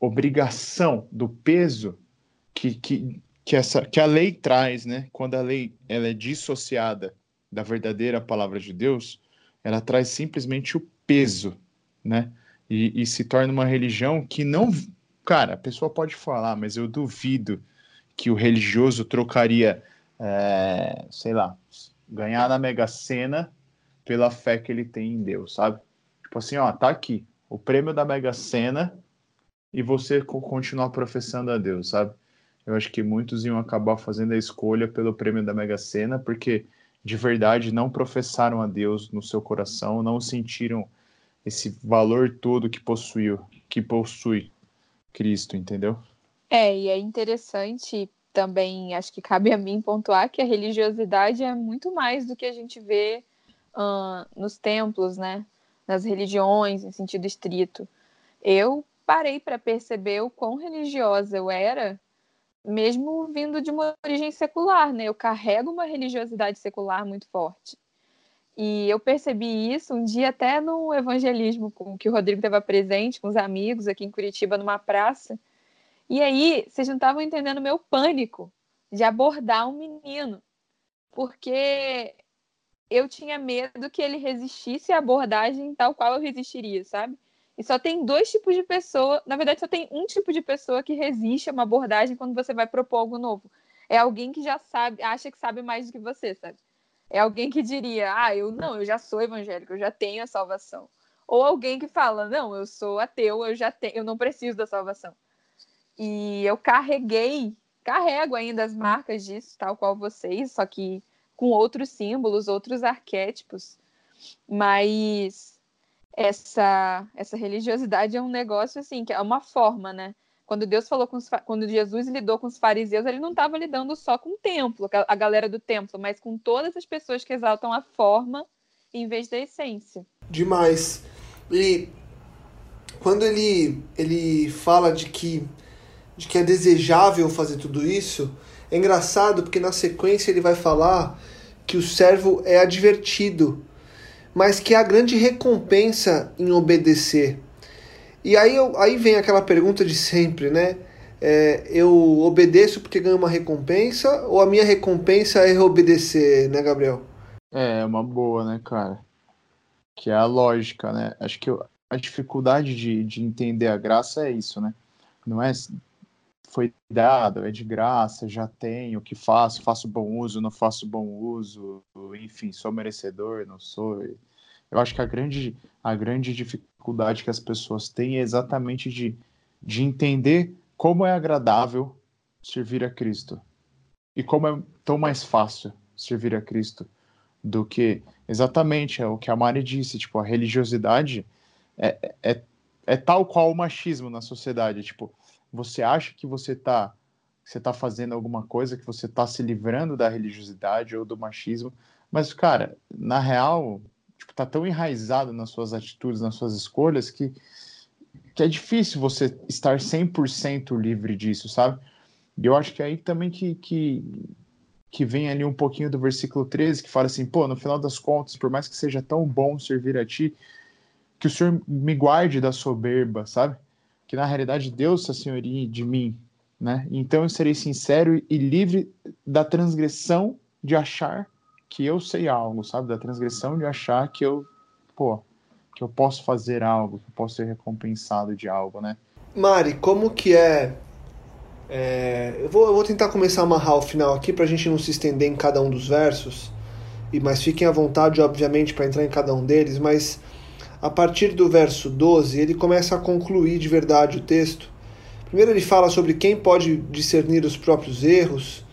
[SPEAKER 3] obrigação do peso que, que, que, essa, que a lei traz, né? Quando a lei ela é dissociada da verdadeira palavra de Deus, ela traz simplesmente o peso, né? E, e se torna uma religião que não. Cara, a pessoa pode falar, mas eu duvido que o religioso trocaria, é, sei lá, ganhar na Mega Sena pela fé que ele tem em Deus, sabe? Tipo assim, ó, tá aqui, o prêmio da Mega Sena e você continuar professando a Deus, sabe? Eu acho que muitos iam acabar fazendo a escolha pelo prêmio da Mega Sena porque de verdade não professaram a Deus no seu coração, não sentiram esse valor todo que possuiu, que possui Cristo, entendeu?
[SPEAKER 4] É, e é interessante também, acho que cabe a mim pontuar que a religiosidade é muito mais do que a gente vê uh, nos templos, né? Nas religiões, em sentido estrito. Eu parei para perceber o quão religiosa eu era mesmo vindo de uma origem secular, né? Eu carrego uma religiosidade secular muito forte. E eu percebi isso um dia até no evangelismo com que o Rodrigo estava presente com os amigos aqui em Curitiba numa praça. E aí vocês não estavam entendendo o meu pânico de abordar um menino, porque eu tinha medo que ele resistisse à abordagem tal qual eu resistiria, sabe? E só tem dois tipos de pessoa, na verdade, só tem um tipo de pessoa que resiste a uma abordagem quando você vai propor algo novo. É alguém que já sabe, acha que sabe mais do que você, sabe? É alguém que diria, ah, eu não, eu já sou evangélico, eu já tenho a salvação. Ou alguém que fala, não, eu sou ateu, eu já tenho, eu não preciso da salvação. E eu carreguei, carrego ainda as marcas disso, tal qual vocês, só que com outros símbolos, outros arquétipos. Mas essa essa religiosidade é um negócio assim, que é uma forma, né? Quando Deus falou com os, quando Jesus lidou com os fariseus, ele não estava lidando só com o templo, a galera do templo, mas com todas as pessoas que exaltam a forma em vez da essência.
[SPEAKER 2] Demais. E quando ele ele fala de que de que é desejável fazer tudo isso, é engraçado porque na sequência ele vai falar que o servo é advertido mas que há grande recompensa em obedecer. E aí, eu, aí vem aquela pergunta de sempre, né? É, eu obedeço porque ganho uma recompensa ou a minha recompensa é obedecer, né, Gabriel?
[SPEAKER 3] É, uma boa, né, cara? Que é a lógica, né? Acho que eu, a dificuldade de, de entender a graça é isso, né? Não é foi dado, é de graça, já tenho, o que faço, faço bom uso, não faço bom uso, enfim, sou merecedor, não sou. Eu acho que a grande, a grande dificuldade que as pessoas têm é exatamente de, de entender como é agradável servir a Cristo. E como é tão mais fácil servir a Cristo do que exatamente é o que a Mari disse, tipo, a religiosidade é, é, é tal qual o machismo na sociedade, tipo, você acha que você está você tá fazendo alguma coisa, que você está se livrando da religiosidade ou do machismo, mas, cara, na real, tipo, tá tão enraizado nas suas atitudes, nas suas escolhas, que, que é difícil você estar 100% livre disso, sabe? E eu acho que é aí também que, que, que vem ali um pouquinho do versículo 13, que fala assim, pô, no final das contas, por mais que seja tão bom servir a ti, que o Senhor me guarde da soberba, sabe? Que na realidade Deus se senhoria de mim, né? Então eu serei sincero e livre da transgressão de achar que eu sei algo, sabe? Da transgressão de achar que eu, pô, que eu posso fazer algo, que eu posso ser recompensado de algo, né?
[SPEAKER 2] Mari, como que é, é... eu, vou, eu vou tentar começar a amarrar o final aqui para a gente não se estender em cada um dos versos, e mas fiquem à vontade, obviamente, para entrar em cada um deles, mas a partir do verso 12, ele começa a concluir de verdade o texto. Primeiro, ele fala sobre quem pode discernir os próprios erros,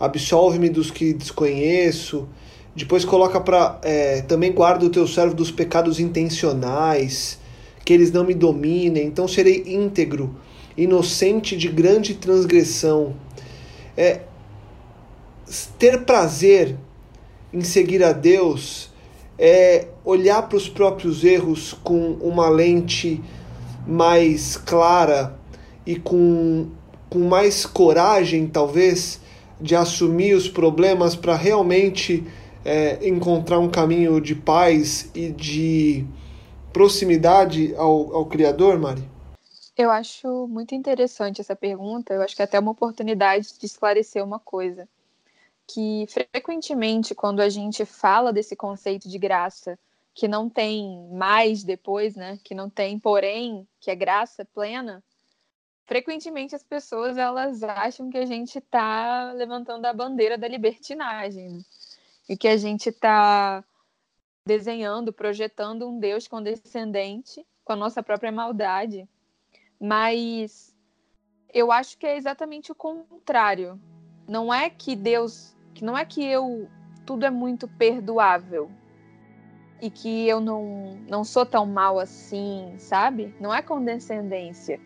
[SPEAKER 2] absolve-me dos que desconheço. Depois, coloca para. É, também guarda o teu servo dos pecados intencionais, que eles não me dominem, então serei íntegro, inocente de grande transgressão. É, ter prazer em seguir a Deus é olhar para os próprios erros com uma lente mais clara e com, com mais coragem, talvez, de assumir os problemas para realmente é, encontrar um caminho de paz e de proximidade ao, ao Criador, Mari?
[SPEAKER 4] Eu acho muito interessante essa pergunta. Eu acho que é até uma oportunidade de esclarecer uma coisa. Que frequentemente, quando a gente fala desse conceito de graça, que não tem mais depois, né? Que não tem porém, que é graça plena, frequentemente as pessoas elas acham que a gente está levantando a bandeira da libertinagem né? e que a gente está desenhando, projetando um Deus condescendente com a nossa própria maldade. Mas eu acho que é exatamente o contrário. Não é que Deus, que não é que eu tudo é muito perdoável e que eu não não sou tão mal assim, sabe? Não é condescendência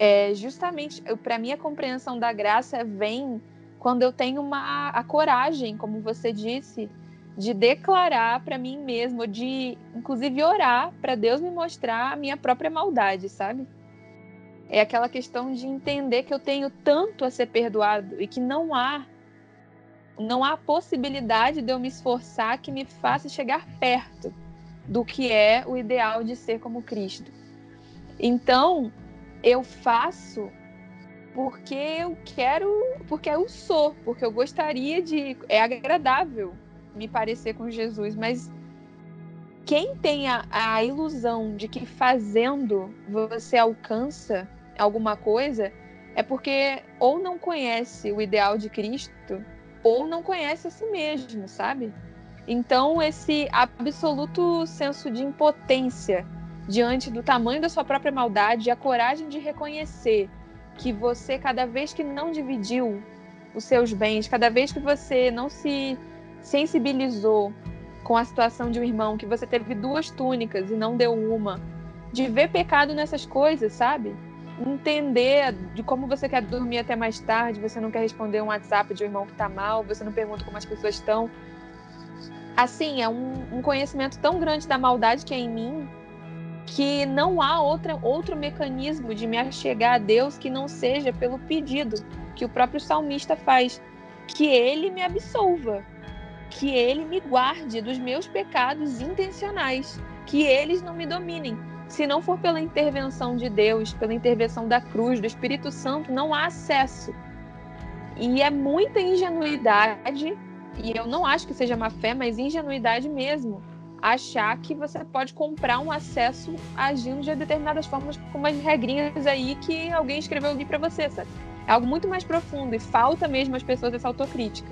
[SPEAKER 4] é justamente para mim a compreensão da graça vem quando eu tenho uma a coragem, como você disse, de declarar para mim mesmo, de inclusive orar para Deus me mostrar a minha própria maldade, sabe? É aquela questão de entender que eu tenho tanto a ser perdoado e que não há não há possibilidade de eu me esforçar que me faça chegar perto do que é o ideal de ser como Cristo. Então, eu faço porque eu quero, porque eu sou, porque eu gostaria de. É agradável me parecer com Jesus, mas quem tem a, a ilusão de que fazendo você alcança alguma coisa é porque ou não conhece o ideal de Cristo ou não conhece a si mesmo, sabe? Então, esse absoluto senso de impotência diante do tamanho da sua própria maldade, a coragem de reconhecer que você, cada vez que não dividiu os seus bens, cada vez que você não se sensibilizou com a situação de um irmão, que você teve duas túnicas e não deu uma, de ver pecado nessas coisas, sabe? Entender de como você quer dormir até mais tarde, você não quer responder um WhatsApp de um irmão que tá mal, você não pergunta como as pessoas estão. Assim, é um, um conhecimento tão grande da maldade que é em mim que não há outra, outro mecanismo de me achegar a Deus que não seja pelo pedido que o próprio salmista faz, que ele me absolva, que ele me guarde dos meus pecados intencionais, que eles não me dominem. Se não for pela intervenção de Deus, pela intervenção da cruz, do Espírito Santo, não há acesso. E é muita ingenuidade, e eu não acho que seja má fé, mas ingenuidade mesmo, achar que você pode comprar um acesso agindo de determinadas formas com umas regrinhas aí que alguém escreveu ali para você, sabe? É algo muito mais profundo e falta mesmo às pessoas essa autocrítica,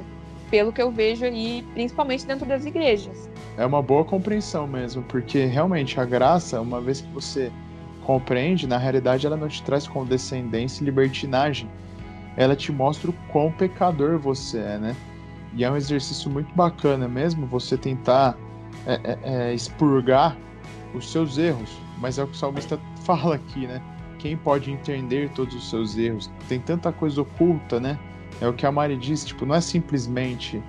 [SPEAKER 4] pelo que eu vejo aí, principalmente dentro das igrejas.
[SPEAKER 3] É uma boa compreensão mesmo, porque realmente a graça, uma vez que você compreende, na realidade ela não te traz condescendência e libertinagem. Ela te mostra o quão pecador você é, né? E é um exercício muito bacana mesmo você tentar é, é, é, expurgar os seus erros, mas é o que o salmista fala aqui, né? Quem pode entender todos os seus erros? Tem tanta coisa oculta, né? É o que a Mari disse, tipo, não é simplesmente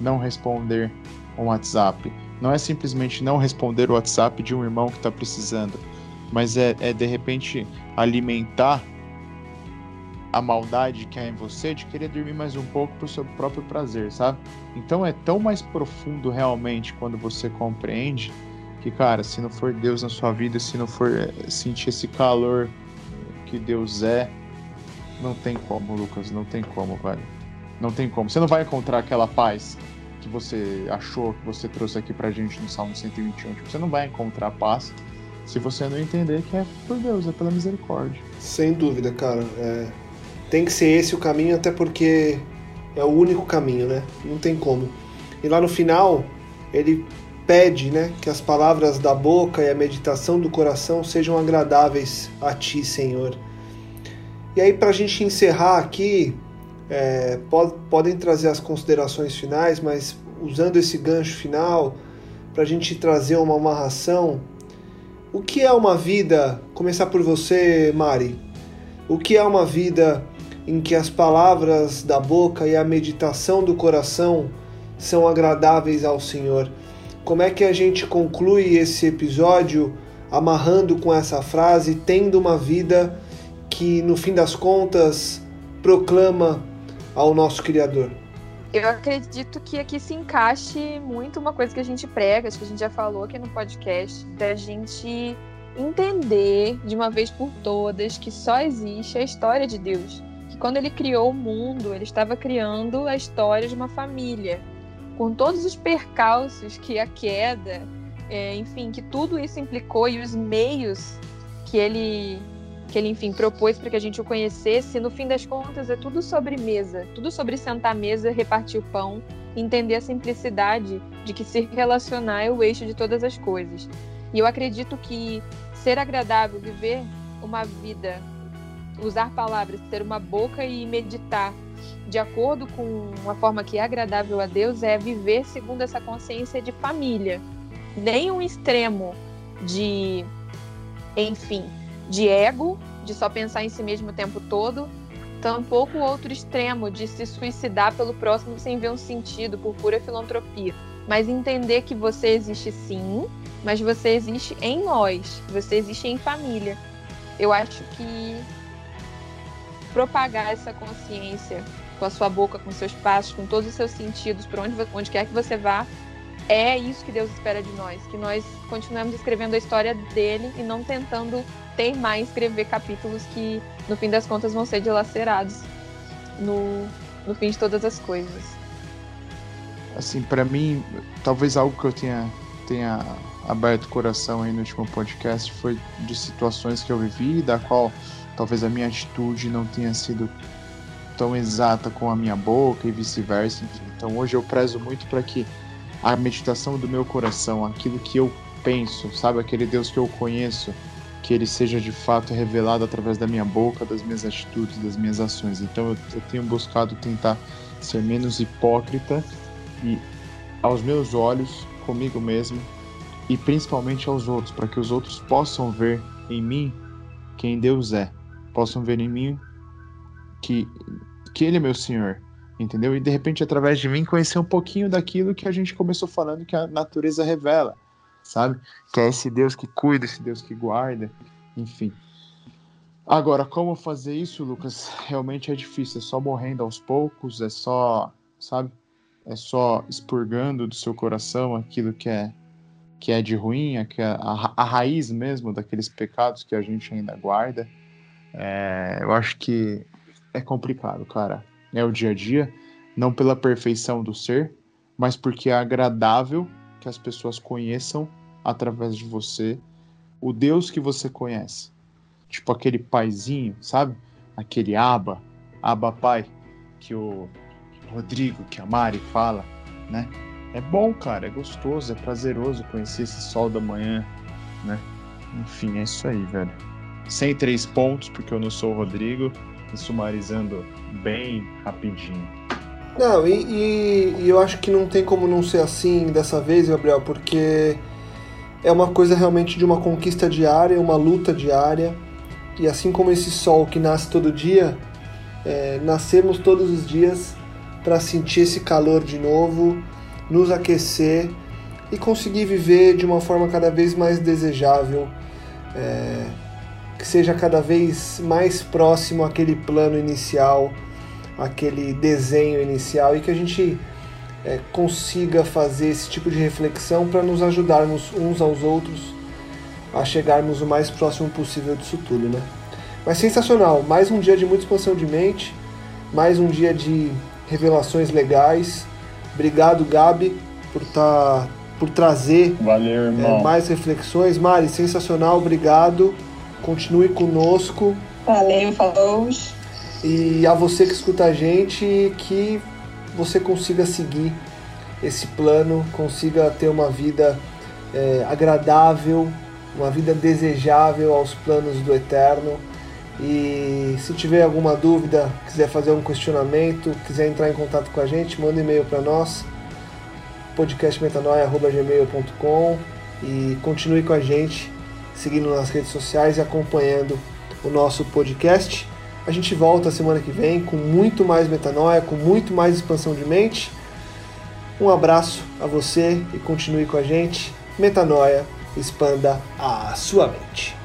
[SPEAKER 3] não responder um WhatsApp, não é simplesmente não responder o WhatsApp de um irmão que está precisando, mas é, é de repente alimentar a maldade que há em você de querer dormir mais um pouco pro seu próprio prazer, sabe? Então é tão mais profundo realmente quando você compreende que, cara, se não for Deus na sua vida, se não for eh, sentir esse calor que Deus é, não tem como, Lucas, não tem como, velho. Não tem como. Você não vai encontrar aquela paz que você achou, que você trouxe aqui pra gente no Salmo 121. Tipo, você não vai encontrar paz se você não entender que é por Deus, é pela misericórdia.
[SPEAKER 2] Sem dúvida, cara. É tem que ser esse o caminho, até porque é o único caminho, né? Não tem como. E lá no final, ele pede, né, que as palavras da boca e a meditação do coração sejam agradáveis a ti, Senhor. E aí, para a gente encerrar aqui, é, pod podem trazer as considerações finais, mas usando esse gancho final, para a gente trazer uma amarração, o que é uma vida? Começar por você, Mari. O que é uma vida em que as palavras da boca e a meditação do coração são agradáveis ao Senhor. Como é que a gente conclui esse episódio amarrando com essa frase, tendo uma vida que no fim das contas proclama ao nosso Criador?
[SPEAKER 4] Eu acredito que aqui se encaixe muito uma coisa que a gente prega, acho que a gente já falou aqui no podcast, da gente entender de uma vez por todas que só existe a história de Deus. Que quando ele criou o mundo, ele estava criando a história de uma família, com todos os percalços que a queda, é, enfim, que tudo isso implicou e os meios que ele que ele, enfim, propôs para que a gente o conhecesse, no fim das contas é tudo sobre mesa, tudo sobre sentar à mesa, repartir o pão, entender a simplicidade de que se relacionar é o eixo de todas as coisas. E eu acredito que ser agradável, viver uma vida, usar palavras, ter uma boca e meditar de acordo com a forma que é agradável a Deus é viver segundo essa consciência de família. Nem um extremo de, enfim, de ego, de só pensar em si mesmo o tempo todo, tampouco o outro extremo de se suicidar pelo próximo sem ver um sentido, por pura filantropia. Mas entender que você existe sim, mas você existe em nós, você existe em família. Eu acho que propagar essa consciência com a sua boca, com seus passos, com todos os seus sentidos, por onde, onde quer que você vá, é isso que Deus espera de nós, que nós continuemos escrevendo a história dele e não tentando teimar em escrever capítulos que, no fim das contas, vão ser dilacerados no, no fim de todas as coisas.
[SPEAKER 3] Assim, para mim, talvez algo que eu tenha, tenha aberto o coração aí no último podcast foi de situações que eu vivi, da qual talvez a minha atitude não tenha sido tão exata com a minha boca e vice-versa. Então hoje eu prezo muito para que a meditação do meu coração, aquilo que eu penso, sabe, aquele Deus que eu conheço, que ele seja de fato revelado através da minha boca, das minhas atitudes, das minhas ações. Então eu, eu tenho buscado tentar ser menos hipócrita e aos meus olhos, comigo mesmo e principalmente aos outros, para que os outros possam ver em mim quem Deus é, possam ver em mim que que ele é meu Senhor, entendeu? E de repente, através de mim, conhecer um pouquinho daquilo que a gente começou falando que a natureza revela, sabe? Que é esse Deus que cuida, esse Deus que guarda, enfim. Agora, como fazer isso, Lucas? Realmente é difícil, é só morrendo aos poucos, é só, sabe? É só expurgando do seu coração aquilo que é que é de ruim, que é a, a raiz mesmo daqueles pecados que a gente ainda guarda. É, eu acho que é complicado, cara é o dia a dia, não pela perfeição do ser, mas porque é agradável que as pessoas conheçam através de você o Deus que você conhece. Tipo aquele paizinho, sabe? Aquele aba, aba pai, que o Rodrigo, que a Mari fala, né? É bom, cara, é gostoso, é prazeroso conhecer esse sol da manhã, né? Enfim, é isso aí, velho. Sem três pontos, porque eu não sou o Rodrigo, e sumarizando bem rapidinho.
[SPEAKER 2] Não, e, e, e, eu acho que não tem como não ser assim dessa vez, Gabriel, porque é uma coisa realmente de uma conquista diária, uma luta diária. E assim como esse sol que nasce todo dia, é, nascemos todos os dias para sentir esse calor de novo, nos aquecer e conseguir viver de uma forma cada vez mais desejável. É, que seja cada vez mais próximo àquele plano inicial, aquele desenho inicial e que a gente é, consiga fazer esse tipo de reflexão para nos ajudarmos uns aos outros a chegarmos o mais próximo possível disso tudo, né? Mas sensacional, mais um dia de muita expansão de mente, mais um dia de revelações legais. Obrigado, Gabi, por tá, por trazer
[SPEAKER 3] Valeu, é,
[SPEAKER 2] mais reflexões. Mari, sensacional, obrigado. Continue conosco.
[SPEAKER 5] Valeu, falou.
[SPEAKER 2] E a você que escuta a gente, que você consiga seguir esse plano, consiga ter uma vida é, agradável, uma vida desejável aos planos do Eterno. E se tiver alguma dúvida, quiser fazer um questionamento, quiser entrar em contato com a gente, manda um e-mail para nós, podcastmetanoia.gmail.com e continue com a gente seguindo nas redes sociais e acompanhando o nosso podcast. A gente volta semana que vem com muito mais metanoia, com muito mais expansão de mente. Um abraço a você e continue com a gente. Metanoia, expanda a sua mente.